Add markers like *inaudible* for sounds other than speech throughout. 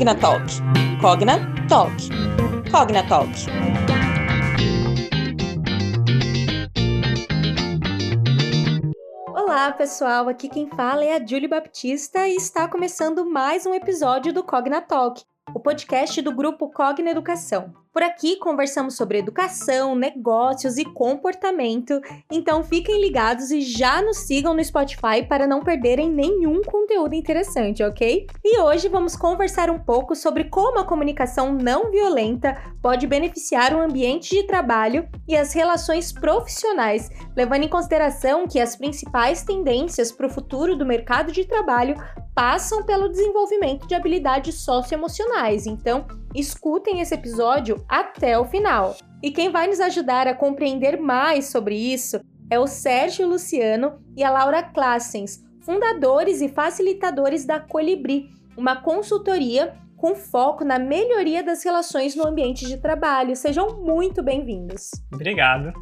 Cognatalk. Cognatalk. Cognatalk. Olá, pessoal. Aqui quem fala é a Julie Baptista e está começando mais um episódio do Cognatalk, o podcast do grupo Cogna Educação. Por aqui conversamos sobre educação, negócios e comportamento, então fiquem ligados e já nos sigam no Spotify para não perderem nenhum conteúdo interessante, ok? E hoje vamos conversar um pouco sobre como a comunicação não violenta pode beneficiar o ambiente de trabalho e as relações profissionais, levando em consideração que as principais tendências para o futuro do mercado de trabalho passam pelo desenvolvimento de habilidades socioemocionais. Então, escutem esse episódio até o final. E quem vai nos ajudar a compreender mais sobre isso é o Sérgio Luciano e a Laura Classens, fundadores e facilitadores da Colibri, uma consultoria com foco na melhoria das relações no ambiente de trabalho. Sejam muito bem-vindos. Obrigado.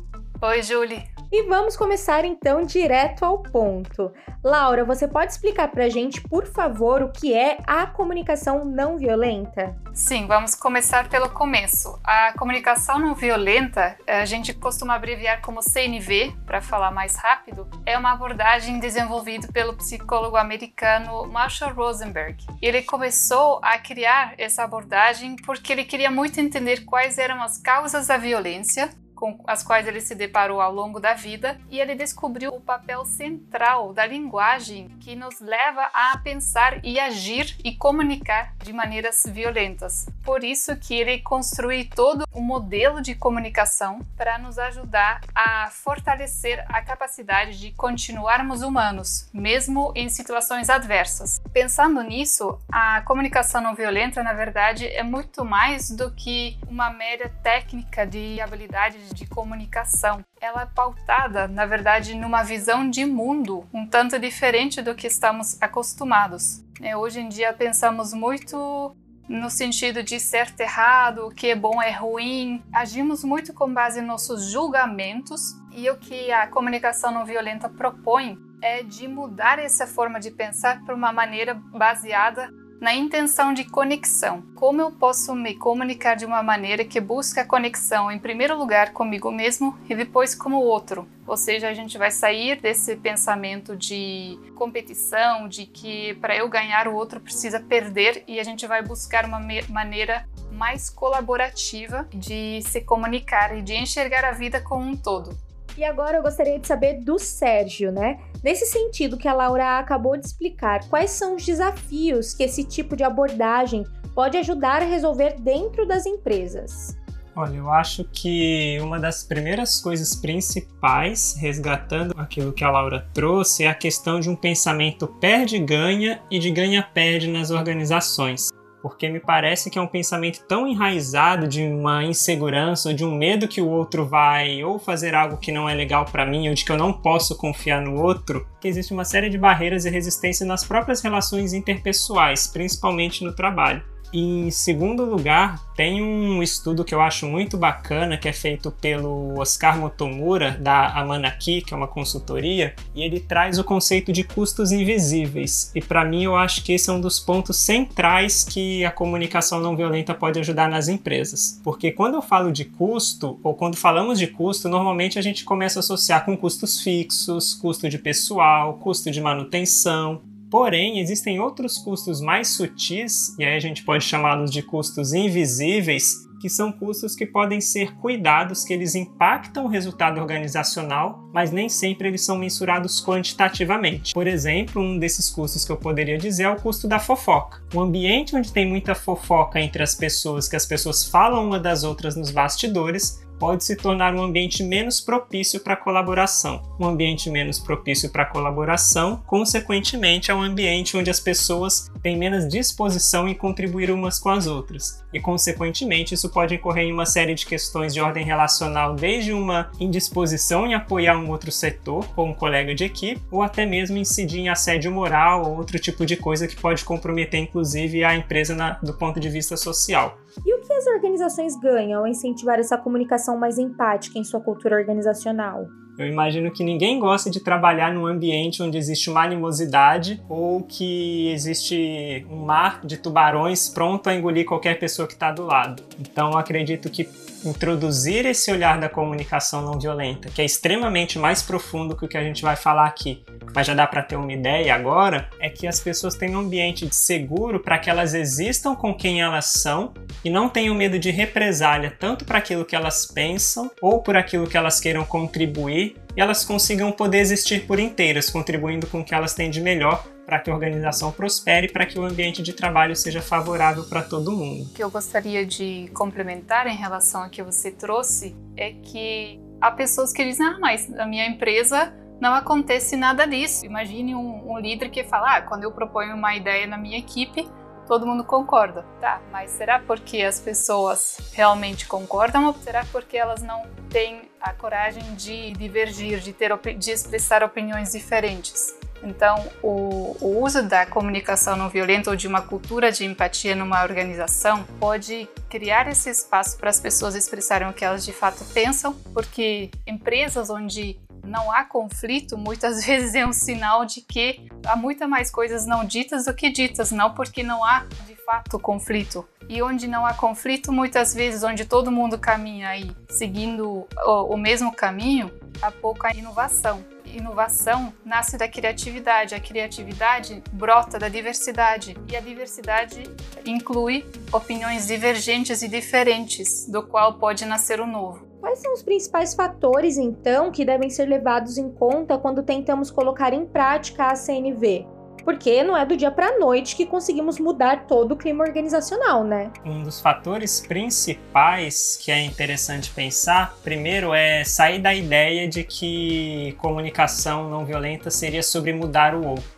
Oi, Julie. E vamos começar então direto ao ponto. Laura, você pode explicar para a gente, por favor, o que é a comunicação não violenta? Sim, vamos começar pelo começo. A comunicação não violenta, a gente costuma abreviar como CNV, para falar mais rápido, é uma abordagem desenvolvida pelo psicólogo americano Marshall Rosenberg. Ele começou a criar essa abordagem porque ele queria muito entender quais eram as causas da violência com as quais ele se deparou ao longo da vida e ele descobriu o papel central da linguagem que nos leva a pensar e agir e comunicar de maneiras violentas. Por isso que ele construiu todo um modelo de comunicação para nos ajudar a fortalecer a capacidade de continuarmos humanos, mesmo em situações adversas. Pensando nisso, a comunicação não violenta, na verdade, é muito mais do que uma mera técnica de habilidade de comunicação. Ela é pautada, na verdade, numa visão de mundo um tanto diferente do que estamos acostumados. É, hoje em dia pensamos muito no sentido de certo errado, o que é bom é ruim. Agimos muito com base em nossos julgamentos e o que a comunicação não violenta propõe é de mudar essa forma de pensar para uma maneira baseada na intenção de conexão. Como eu posso me comunicar de uma maneira que busca a conexão, em primeiro lugar, comigo mesmo e depois com o outro? Ou seja, a gente vai sair desse pensamento de competição, de que para eu ganhar o outro precisa perder, e a gente vai buscar uma maneira mais colaborativa de se comunicar e de enxergar a vida como um todo. E agora eu gostaria de saber do Sérgio, né? Nesse sentido que a Laura acabou de explicar, quais são os desafios que esse tipo de abordagem pode ajudar a resolver dentro das empresas? Olha, eu acho que uma das primeiras coisas principais, resgatando aquilo que a Laura trouxe, é a questão de um pensamento perde-ganha e de ganha-perde nas organizações porque me parece que é um pensamento tão enraizado de uma insegurança ou de um medo que o outro vai ou fazer algo que não é legal para mim ou de que eu não posso confiar no outro, que existe uma série de barreiras e resistência nas próprias relações interpessoais, principalmente no trabalho. Em segundo lugar, tem um estudo que eu acho muito bacana que é feito pelo Oscar Motomura da Amanaki, que é uma consultoria, e ele traz o conceito de custos invisíveis. E para mim eu acho que esse é um dos pontos centrais que a comunicação não violenta pode ajudar nas empresas. Porque quando eu falo de custo, ou quando falamos de custo, normalmente a gente começa a associar com custos fixos, custo de pessoal, custo de manutenção, Porém, existem outros custos mais sutis, e aí a gente pode chamá-los de custos invisíveis, que são custos que podem ser cuidados, que eles impactam o resultado organizacional, mas nem sempre eles são mensurados quantitativamente. Por exemplo, um desses custos que eu poderia dizer é o custo da fofoca. Um ambiente onde tem muita fofoca entre as pessoas, que as pessoas falam uma das outras nos bastidores, pode se tornar um ambiente menos propício para colaboração. Um ambiente menos propício para colaboração, consequentemente, é um ambiente onde as pessoas têm menos disposição em contribuir umas com as outras. E, consequentemente, isso pode incorrer em uma série de questões de ordem relacional, desde uma indisposição em apoiar um outro setor, ou um colega de equipe, ou até mesmo incidir em assédio moral ou outro tipo de coisa que pode comprometer, inclusive, a empresa na, do ponto de vista social. E as organizações ganham ao incentivar essa comunicação mais empática em sua cultura organizacional? Eu imagino que ninguém gosta de trabalhar num ambiente onde existe uma animosidade ou que existe um mar de tubarões pronto a engolir qualquer pessoa que está do lado. Então, acredito que introduzir esse olhar da comunicação não violenta, que é extremamente mais profundo que o que a gente vai falar aqui, mas já dá para ter uma ideia agora, é que as pessoas tenham um ambiente seguro para que elas existam com quem elas são e não tenham medo de represália tanto para aquilo que elas pensam ou por aquilo que elas queiram contribuir e elas consigam poder existir por inteiras, contribuindo com o que elas têm de melhor para que a organização prospere, para que o ambiente de trabalho seja favorável para todo mundo. O que eu gostaria de complementar em relação ao que você trouxe é que há pessoas que dizem: ah, mas na minha empresa não acontece nada disso. Imagine um, um líder que fala: ah, quando eu proponho uma ideia na minha equipe, todo mundo concorda. Tá, mas será porque as pessoas realmente concordam ou será porque elas não têm a coragem de divergir, de, ter, de expressar opiniões diferentes? Então, o, o, uso da comunicação não violenta ou de uma cultura de empatia numa organização pode criar esse espaço para as pessoas expressarem o que elas de fato pensam, porque empresas onde não há conflito muitas *laughs* vezes é um sinal de que há muitas mais coisas não ditas do que ditas, não porque não há de fato conflito. E onde não há conflito, muitas vezes, onde todo mundo caminha aí seguindo o, o mesmo caminho, há pouca inovação inovação nasce da criatividade. A criatividade brota da diversidade e a diversidade inclui opiniões divergentes e diferentes, do qual pode nascer o novo. Quais são os principais fatores, então, que devem ser levados em conta quando tentamos colocar em prática a CNV? Porque não é do dia para a noite que conseguimos mudar todo o clima organizacional, né? Um dos fatores principais que é interessante pensar, primeiro é sair da ideia de que comunicação não violenta seria sobre mudar o outro.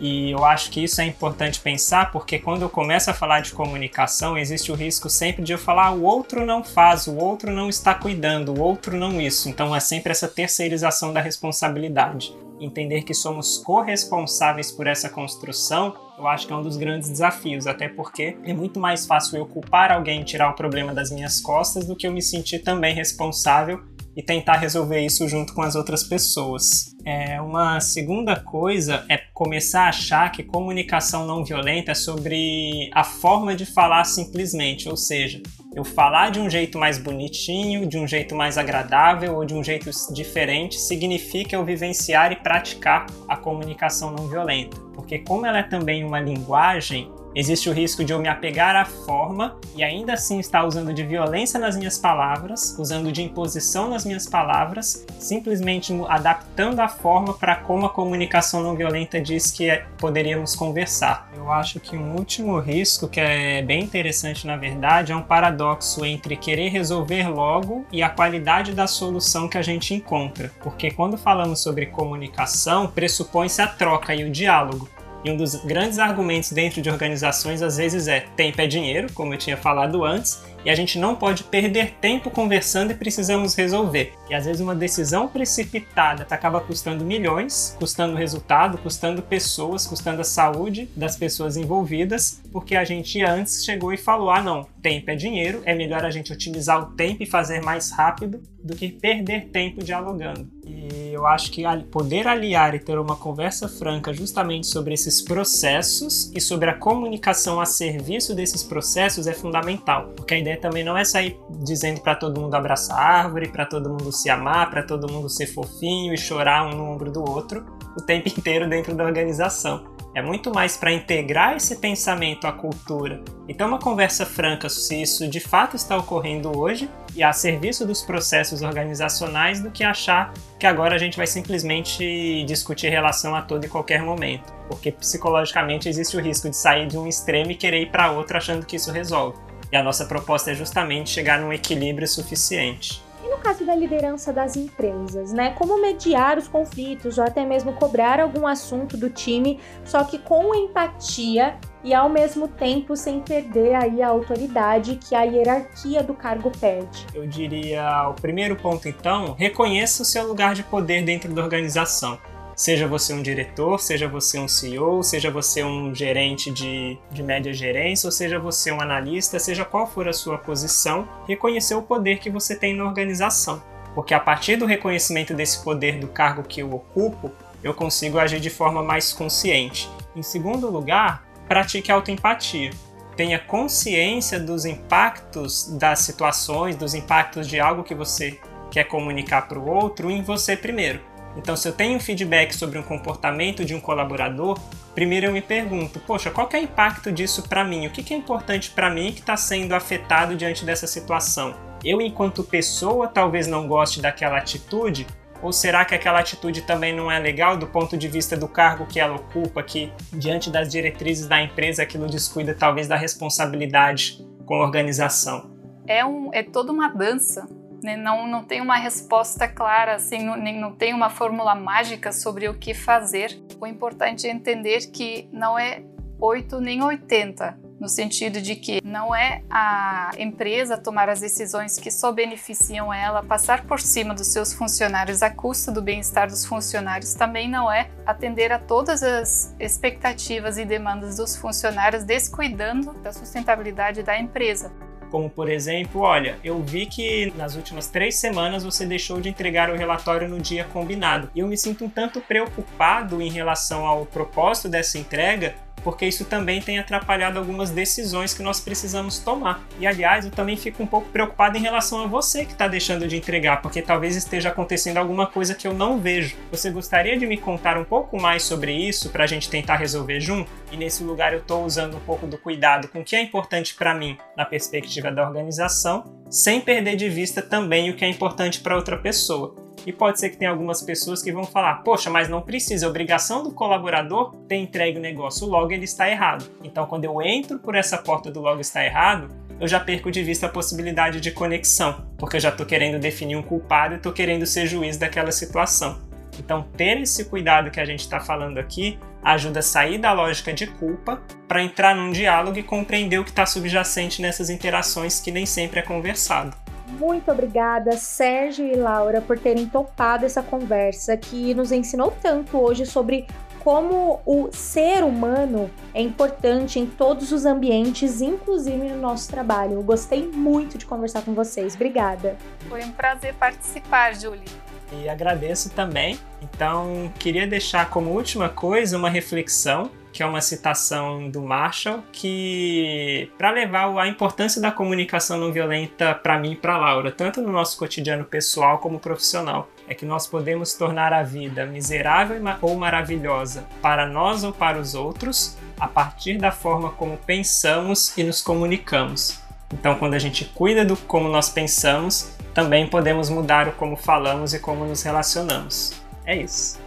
E eu acho que isso é importante pensar, porque quando eu começo a falar de comunicação, existe o risco sempre de eu falar ah, o outro não faz, o outro não está cuidando, o outro não isso. Então é sempre essa terceirização da responsabilidade entender que somos corresponsáveis por essa construção, eu acho que é um dos grandes desafios, até porque é muito mais fácil eu culpar alguém e tirar o problema das minhas costas do que eu me sentir também responsável e tentar resolver isso junto com as outras pessoas. É, uma segunda coisa é começar a achar que comunicação não violenta é sobre a forma de falar simplesmente, ou seja, eu falar de um jeito mais bonitinho, de um jeito mais agradável ou de um jeito diferente significa eu vivenciar e praticar a comunicação não violenta. Porque como ela é também uma linguagem, existe o risco de eu me apegar à forma e ainda assim estar usando de violência nas minhas palavras, usando de imposição nas minhas palavras, simplesmente adaptando a forma para como a comunicação não violenta diz que é, poderíamos conversar. Eu acho que um último risco, que é bem interessante na verdade, é um paradoxo entre querer resolver logo e a qualidade da solução que a gente encontra. Porque quando falamos sobre comunicação, pressupõe-se a troca e o diálogo. E um dos grandes argumentos dentro de organizações às vezes é tempo é dinheiro, como eu tinha falado antes, e a gente não pode perder tempo conversando e precisamos resolver. E às vezes uma decisão precipitada acaba custando milhões, custando resultado, custando pessoas, custando a saúde das pessoas envolvidas, porque a gente antes chegou e falou: ah, não, tempo é dinheiro, é melhor a gente otimizar o tempo e fazer mais rápido do que perder tempo dialogando. E eu acho que poder aliar e ter uma conversa franca justamente sobre esses processos e sobre a comunicação a serviço desses processos é fundamental, porque a ideia também não é sair dizendo para todo mundo abraçar a árvore, para todo mundo se amar, para todo mundo ser fofinho e chorar um no ombro do outro o tempo *laughs* inteiro dentro da organização. É muito mais para integrar esse pensamento à cultura e ter uma conversa franca se isso de fato está ocorrendo hoje e a serviço dos processos organizacionais do que achar que agora a gente vai simplesmente discutir relação a todo e qualquer momento. Porque psicologicamente existe o risco de sair de um extremo e querer ir para outro achando que isso resolve. E a nossa proposta é justamente chegar num equilíbrio suficiente. Caso da liderança das empresas, né? Como mediar os conflitos ou até mesmo cobrar algum assunto do time, só que com empatia e ao mesmo tempo sem perder aí a autoridade que a hierarquia do cargo pede. Eu diria, o primeiro ponto então, reconheça o seu lugar de poder dentro da organização. Seja você um diretor, seja você um CEO, seja você um gerente de, de média gerência, ou seja você um analista, seja qual for a sua posição, reconhecer o poder que você tem na organização. porque a partir do reconhecimento desse poder do cargo que eu ocupo, eu consigo agir de forma mais consciente. Em segundo lugar, pratique autoempatia. Tenha consciência dos impactos das situações, dos impactos de algo que você quer comunicar para o outro em você primeiro. Então, se eu tenho um feedback sobre um comportamento de um colaborador, primeiro eu me pergunto, poxa, qual é o impacto disso para mim? O que é importante para mim que está sendo afetado diante dessa situação? Eu, enquanto pessoa, talvez não goste daquela atitude, ou será que aquela atitude também não é legal do ponto de vista do cargo que ela ocupa, que diante das diretrizes da empresa aquilo descuida talvez da responsabilidade com a organização? É, um, é toda uma dança né? Não, não tem uma resposta clara, assim, não, nem, não tem uma fórmula mágica sobre o que fazer. O importante é entender que não é 8 nem 80, no sentido de que não é a empresa tomar as decisões que só beneficiam ela, passar por cima dos seus funcionários à custa do bem-estar dos funcionários, também não é atender a todas as expectativas e demandas dos funcionários, descuidando da sustentabilidade da empresa. Como, por exemplo, olha, eu vi que nas últimas três semanas você deixou de entregar o relatório no dia combinado. E eu me sinto um tanto preocupado em relação ao propósito dessa entrega, porque isso também tem atrapalhado algumas decisões que nós precisamos tomar. E aliás, eu também fico um pouco preocupado em relação a você que está deixando de entregar, porque talvez esteja acontecendo alguma coisa que eu não vejo. Você gostaria de me contar um pouco mais sobre isso para a gente tentar resolver junto? E nesse lugar eu estou usando um pouco do cuidado com o que é importante para mim na perspectiva da organização, sem perder de vista também o que é importante para outra pessoa. E pode ser que tenha algumas pessoas que vão falar: poxa, mas não precisa, obrigação do colaborador ter entregue o negócio, logo ele está errado. Então, quando eu entro por essa porta do logo está errado, eu já perco de vista a possibilidade de conexão, porque eu já estou querendo definir um culpado e estou querendo ser juiz daquela situação. Então, ter esse cuidado que a gente está falando aqui ajuda a sair da lógica de culpa para entrar num diálogo e compreender o que está subjacente nessas interações que nem sempre é conversado. Muito obrigada, Sérgio e Laura, por terem topado essa conversa que nos ensinou tanto hoje sobre como o ser humano é importante em todos os ambientes, inclusive no nosso trabalho. Eu gostei muito de conversar com vocês. Obrigada. Foi um prazer participar, Julie. E agradeço também. Então, queria deixar como última coisa uma reflexão que é uma citação do Marshall, que para levar a importância da comunicação não violenta para mim e para Laura, tanto no nosso cotidiano pessoal como profissional, é que nós podemos tornar a vida miserável ou maravilhosa para nós ou para os outros a partir da forma como pensamos e nos comunicamos. Então, quando a gente cuida do como nós pensamos, também podemos mudar o como falamos e como nos relacionamos. É isso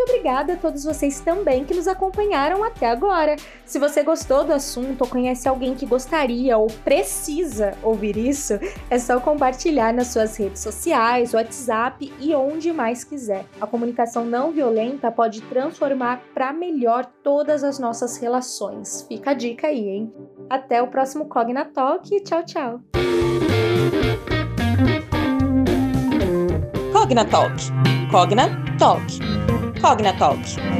muito obrigada a todos vocês também que nos acompanharam até agora. Se você gostou do assunto ou conhece alguém que gostaria ou precisa ouvir isso, é só compartilhar nas suas redes sociais, WhatsApp e onde mais quiser. A comunicação não violenta pode transformar para melhor todas as nossas relações. Fica a dica aí, hein? Até o próximo Cogna Talk e tchau, tchau. Cogna Talk. Cogna Talk. Cognatalk.